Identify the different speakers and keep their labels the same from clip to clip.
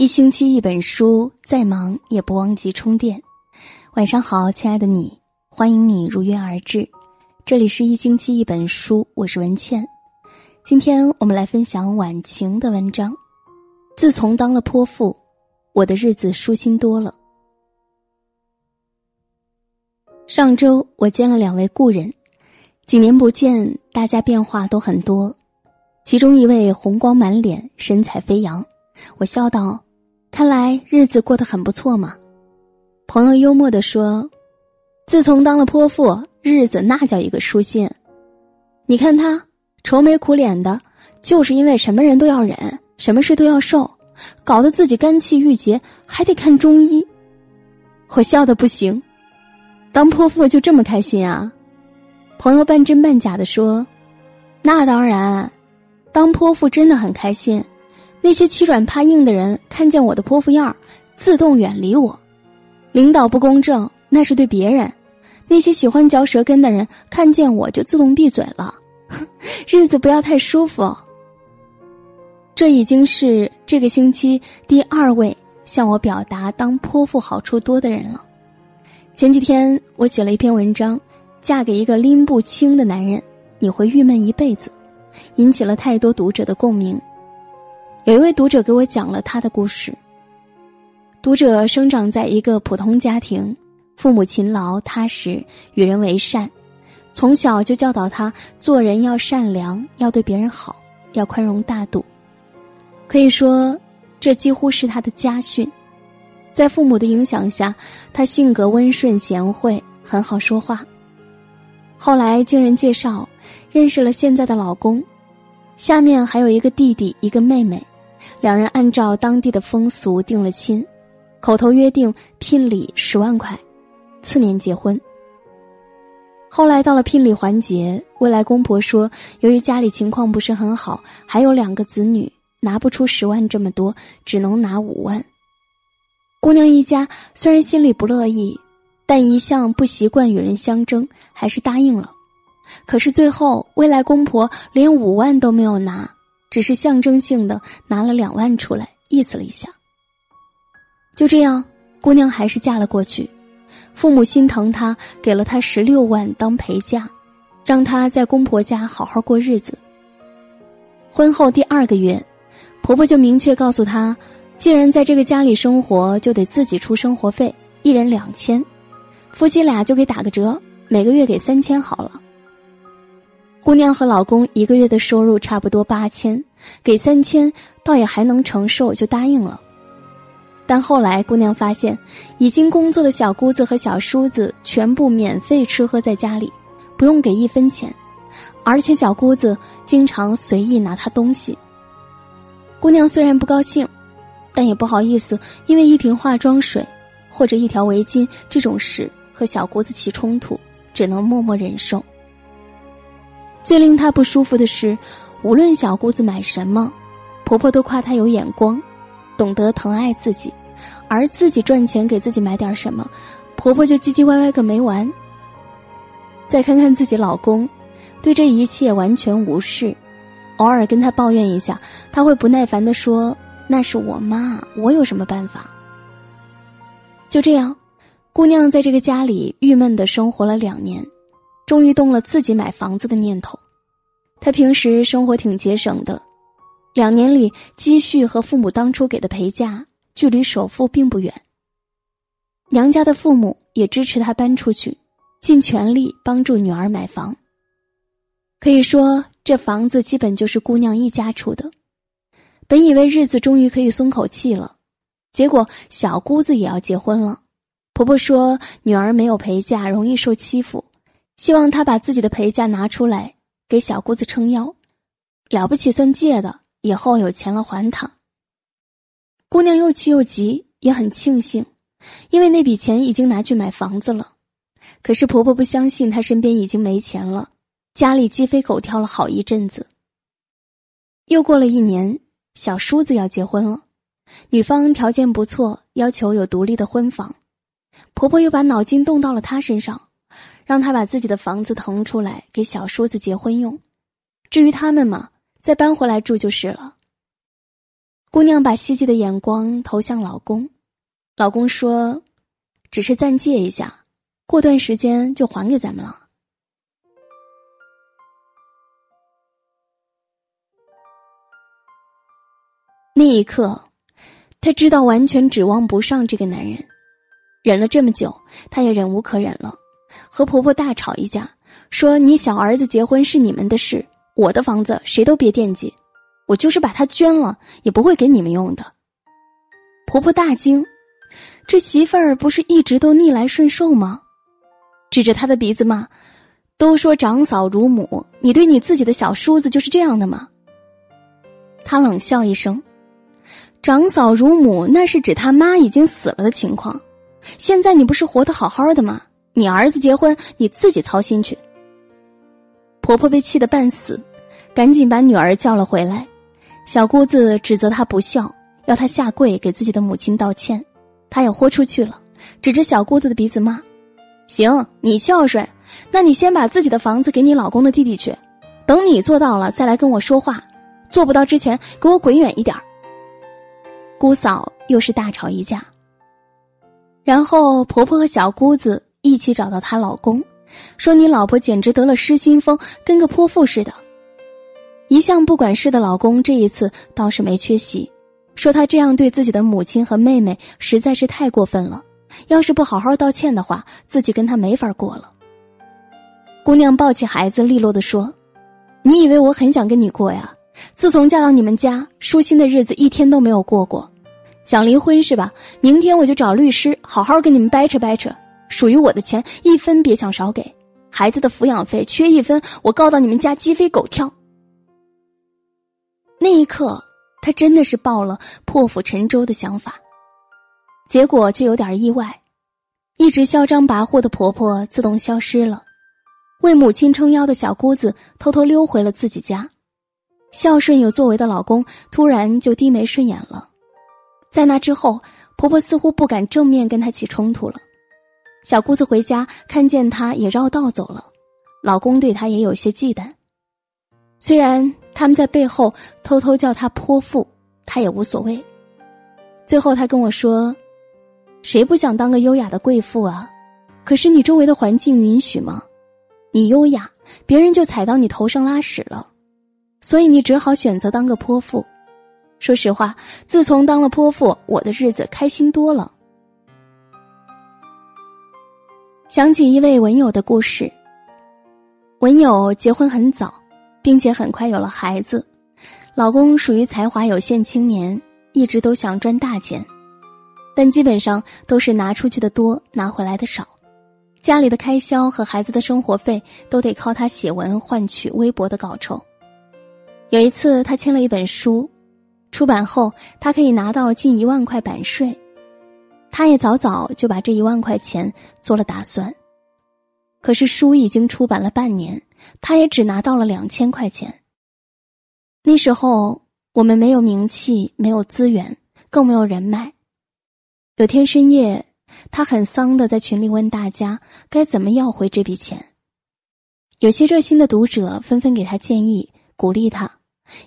Speaker 1: 一星期一本书，再忙也不忘记充电。晚上好，亲爱的你，欢迎你如约而至。这里是一星期一本书，我是文倩。今天我们来分享晚晴的文章。自从当了泼妇，我的日子舒心多了。上周我见了两位故人，几年不见，大家变化都很多。其中一位红光满脸，神采飞扬，我笑道。看来日子过得很不错嘛，朋友幽默地说：“自从当了泼妇，日子那叫一个舒心。你看他愁眉苦脸的，就是因为什么人都要忍，什么事都要受，搞得自己肝气郁结，还得看中医。”我笑得不行，当泼妇就这么开心啊？朋友半真半假的说：“那当然，当泼妇真的很开心。”那些欺软怕硬的人看见我的泼妇样儿，自动远离我；领导不公正，那是对别人；那些喜欢嚼舌根的人看见我就自动闭嘴了。日子不要太舒服。这已经是这个星期第二位向我表达当泼妇好处多的人了。前几天我写了一篇文章，《嫁给一个拎不清的男人，你会郁闷一辈子》，引起了太多读者的共鸣。有一位读者给我讲了他的故事。读者生长在一个普通家庭，父母勤劳踏实，与人为善，从小就教导他做人要善良，要对别人好，要宽容大度。可以说，这几乎是他的家训。在父母的影响下，他性格温顺贤惠，很好说话。后来经人介绍，认识了现在的老公，下面还有一个弟弟，一个妹妹。两人按照当地的风俗定了亲，口头约定聘礼十万块，次年结婚。后来到了聘礼环节，未来公婆说，由于家里情况不是很好，还有两个子女，拿不出十万这么多，只能拿五万。姑娘一家虽然心里不乐意，但一向不习惯与人相争，还是答应了。可是最后，未来公婆连五万都没有拿。只是象征性的拿了两万出来，意思了一下。就这样，姑娘还是嫁了过去。父母心疼她，给了她十六万当陪嫁，让她在公婆家好好过日子。婚后第二个月，婆婆就明确告诉她，既然在这个家里生活，就得自己出生活费，一人两千，夫妻俩就给打个折，每个月给三千好了。姑娘和老公一个月的收入差不多八千，给三千倒也还能承受，就答应了。但后来姑娘发现，已经工作的小姑子和小叔子全部免费吃喝在家里，不用给一分钱，而且小姑子经常随意拿她东西。姑娘虽然不高兴，但也不好意思，因为一瓶化妆水或者一条围巾这种事和小姑子起冲突，只能默默忍受。最令她不舒服的是，无论小姑子买什么，婆婆都夸她有眼光，懂得疼爱自己；而自己赚钱给自己买点什么，婆婆就唧唧歪歪个没完。再看看自己老公，对这一切完全无视，偶尔跟她抱怨一下，他会不耐烦地说：“那是我妈，我有什么办法？”就这样，姑娘在这个家里郁闷的生活了两年。终于动了自己买房子的念头。他平时生活挺节省的，两年里积蓄和父母当初给的陪嫁距离首付并不远。娘家的父母也支持他搬出去，尽全力帮助女儿买房。可以说，这房子基本就是姑娘一家出的。本以为日子终于可以松口气了，结果小姑子也要结婚了。婆婆说女儿没有陪嫁，容易受欺负。希望他把自己的陪嫁拿出来给小姑子撑腰，了不起算借的，以后有钱了还他。姑娘又气又急，也很庆幸，因为那笔钱已经拿去买房子了。可是婆婆不相信她身边已经没钱了，家里鸡飞狗跳了好一阵子。又过了一年，小叔子要结婚了，女方条件不错，要求有独立的婚房，婆婆又把脑筋动到了她身上。让他把自己的房子腾出来给小叔子结婚用，至于他们嘛，再搬回来住就是了。姑娘把希冀的眼光投向老公，老公说：“只是暂借一下，过段时间就还给咱们了。”那一刻，她知道完全指望不上这个男人。忍了这么久，她也忍无可忍了，和婆婆大吵一架，说：“你小儿子结婚是你们的事，我的房子谁都别惦记。”我就是把它捐了，也不会给你们用的。婆婆大惊，这媳妇儿不是一直都逆来顺受吗？指着她的鼻子骂：“都说长嫂如母，你对你自己的小叔子就是这样的吗？”她冷笑一声：“长嫂如母，那是指他妈已经死了的情况。现在你不是活得好好的吗？你儿子结婚，你自己操心去。”婆婆被气得半死，赶紧把女儿叫了回来。小姑子指责她不孝，要她下跪给自己的母亲道歉，她也豁出去了，指着小姑子的鼻子骂：“行，你孝顺，那你先把自己的房子给你老公的弟弟去，等你做到了再来跟我说话，做不到之前给我滚远一点姑嫂又是大吵一架，然后婆婆和小姑子一起找到她老公，说：“你老婆简直得了失心疯，跟个泼妇似的。”一向不管事的老公，这一次倒是没缺席，说他这样对自己的母亲和妹妹实在是太过分了。要是不好好道歉的话，自己跟他没法过了。姑娘抱起孩子，利落的说：“你以为我很想跟你过呀？自从嫁到你们家，舒心的日子一天都没有过过。想离婚是吧？明天我就找律师，好好跟你们掰扯掰扯。属于我的钱，一分别想少给。孩子的抚养费，缺一分，我告到你们家鸡飞狗跳。”那一刻，她真的是抱了破釜沉舟的想法，结果却有点意外，一直嚣张跋扈的婆婆自动消失了，为母亲撑腰的小姑子偷偷溜回了自己家，孝顺有作为的老公突然就低眉顺眼了，在那之后，婆婆似乎不敢正面跟她起冲突了，小姑子回家看见她也绕道走了，老公对她也有些忌惮，虽然。他们在背后偷偷叫她泼妇，她也无所谓。最后，她跟我说：“谁不想当个优雅的贵妇啊？可是你周围的环境允许吗？你优雅，别人就踩到你头上拉屎了，所以你只好选择当个泼妇。说实话，自从当了泼妇，我的日子开心多了。”想起一位文友的故事，文友结婚很早。并且很快有了孩子，老公属于才华有限青年，一直都想赚大钱，但基本上都是拿出去的多，拿回来的少，家里的开销和孩子的生活费都得靠他写文换取微薄的稿酬。有一次，他签了一本书，出版后他可以拿到近一万块版税，他也早早就把这一万块钱做了打算。可是书已经出版了半年。他也只拿到了两千块钱。那时候我们没有名气，没有资源，更没有人脉。有天深夜，他很丧的在群里问大家该怎么要回这笔钱。有些热心的读者纷纷给他建议，鼓励他。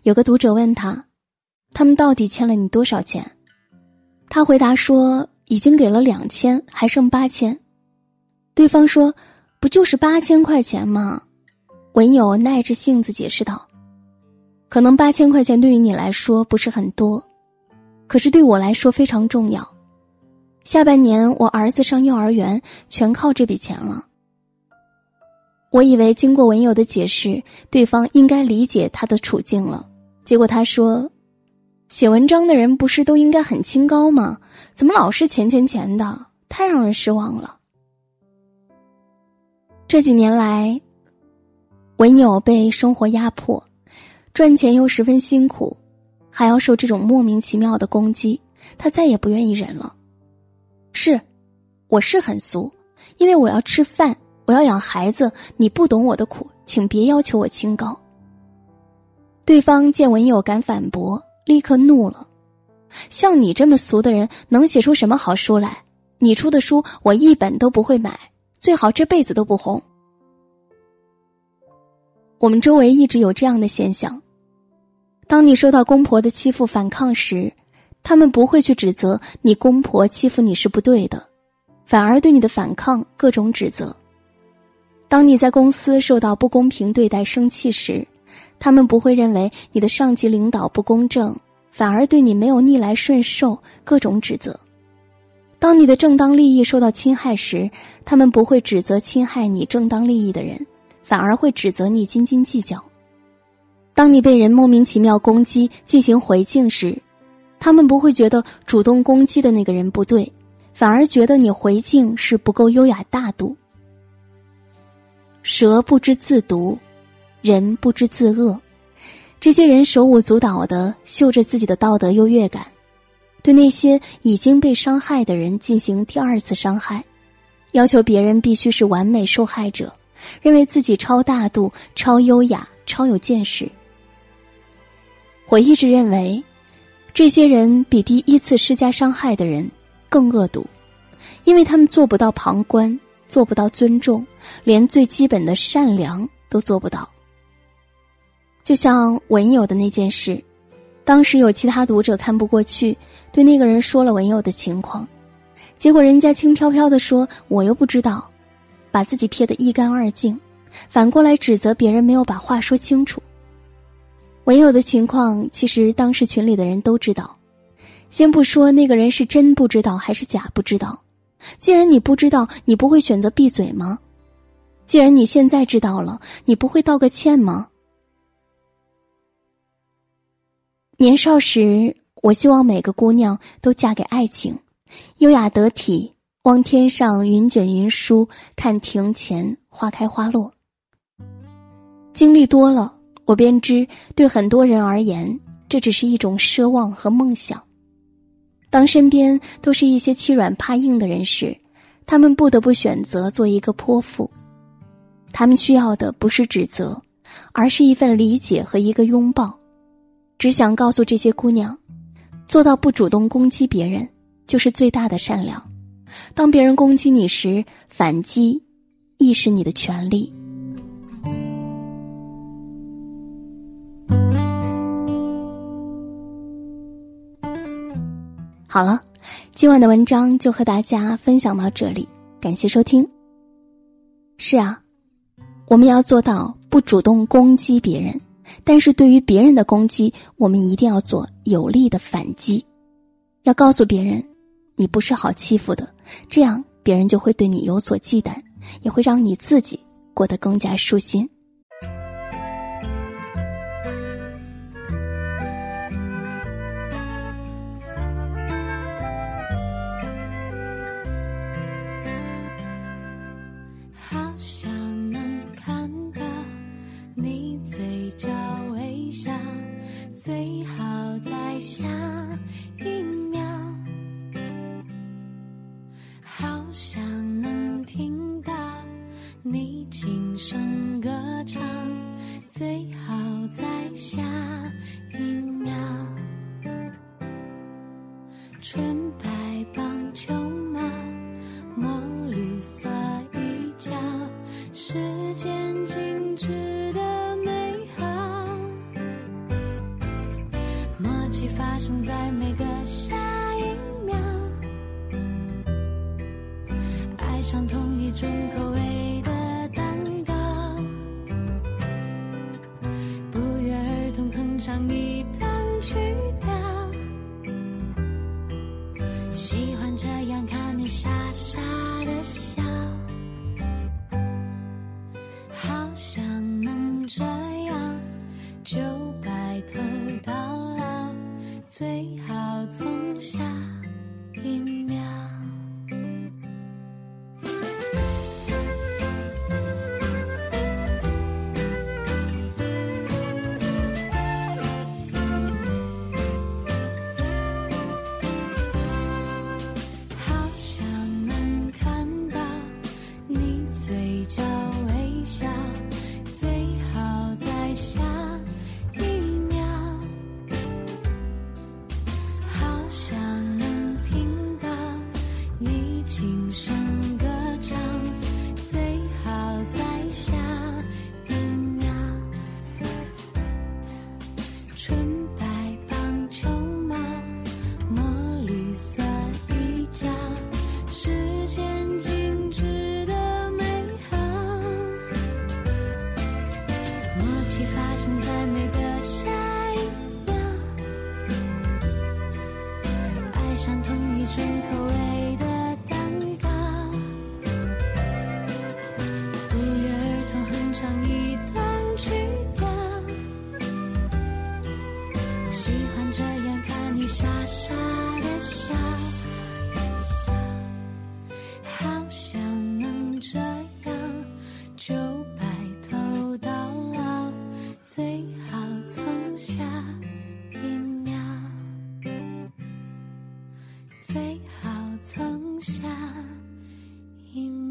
Speaker 1: 有个读者问他：“他们到底欠了你多少钱？”他回答说：“已经给了两千，还剩八千。”对方说：“不就是八千块钱吗？”文友耐着性子解释道：“可能八千块钱对于你来说不是很多，可是对我来说非常重要。下半年我儿子上幼儿园，全靠这笔钱了。”我以为经过文友的解释，对方应该理解他的处境了。结果他说：“写文章的人不是都应该很清高吗？怎么老是钱钱钱的？太让人失望了。”这几年来。文友被生活压迫，赚钱又十分辛苦，还要受这种莫名其妙的攻击，他再也不愿意忍了。是，我是很俗，因为我要吃饭，我要养孩子，你不懂我的苦，请别要求我清高。对方见文友敢反驳，立刻怒了：“像你这么俗的人，能写出什么好书来？你出的书，我一本都不会买，最好这辈子都不红。”我们周围一直有这样的现象：当你受到公婆的欺负反抗时，他们不会去指责你公婆欺负你是不对的，反而对你的反抗各种指责。当你在公司受到不公平对待生气时，他们不会认为你的上级领导不公正，反而对你没有逆来顺受各种指责。当你的正当利益受到侵害时，他们不会指责侵害你正当利益的人，反而会指责你斤斤计较。当你被人莫名其妙攻击进行回敬时，他们不会觉得主动攻击的那个人不对，反而觉得你回敬是不够优雅大度。蛇不知自毒，人不知自恶。这些人手舞足蹈的秀着自己的道德优越感，对那些已经被伤害的人进行第二次伤害，要求别人必须是完美受害者，认为自己超大度、超优雅、超有见识。我一直认为，这些人比第一次施加伤害的人更恶毒，因为他们做不到旁观。做不到尊重，连最基本的善良都做不到。就像文友的那件事，当时有其他读者看不过去，对那个人说了文友的情况，结果人家轻飘飘的说：“我又不知道”，把自己撇得一干二净，反过来指责别人没有把话说清楚。文友的情况，其实当时群里的人都知道，先不说那个人是真不知道还是假不知道。既然你不知道，你不会选择闭嘴吗？既然你现在知道了，你不会道个歉吗？年少时，我希望每个姑娘都嫁给爱情，优雅得体，望天上云卷云舒，看庭前花开花落。经历多了，我便知，对很多人而言，这只是一种奢望和梦想。当身边都是一些欺软怕硬的人时，他们不得不选择做一个泼妇。他们需要的不是指责，而是一份理解和一个拥抱。只想告诉这些姑娘，做到不主动攻击别人，就是最大的善良。当别人攻击你时，反击亦是你的权利。好了，今晚的文章就和大家分享到这里，感谢收听。是啊，我们要做到不主动攻击别人，但是对于别人的攻击，我们一定要做有力的反击，要告诉别人，你不是好欺负的，这样别人就会对你有所忌惮，也会让你自己过得更加舒心。
Speaker 2: 值得美好，默契。发生在每个下一秒，爱上同一种口想能这样就白头到老。最想。一起发生，在每个下一秒，爱上同一种口味最好从下一秒，最好从下一秒。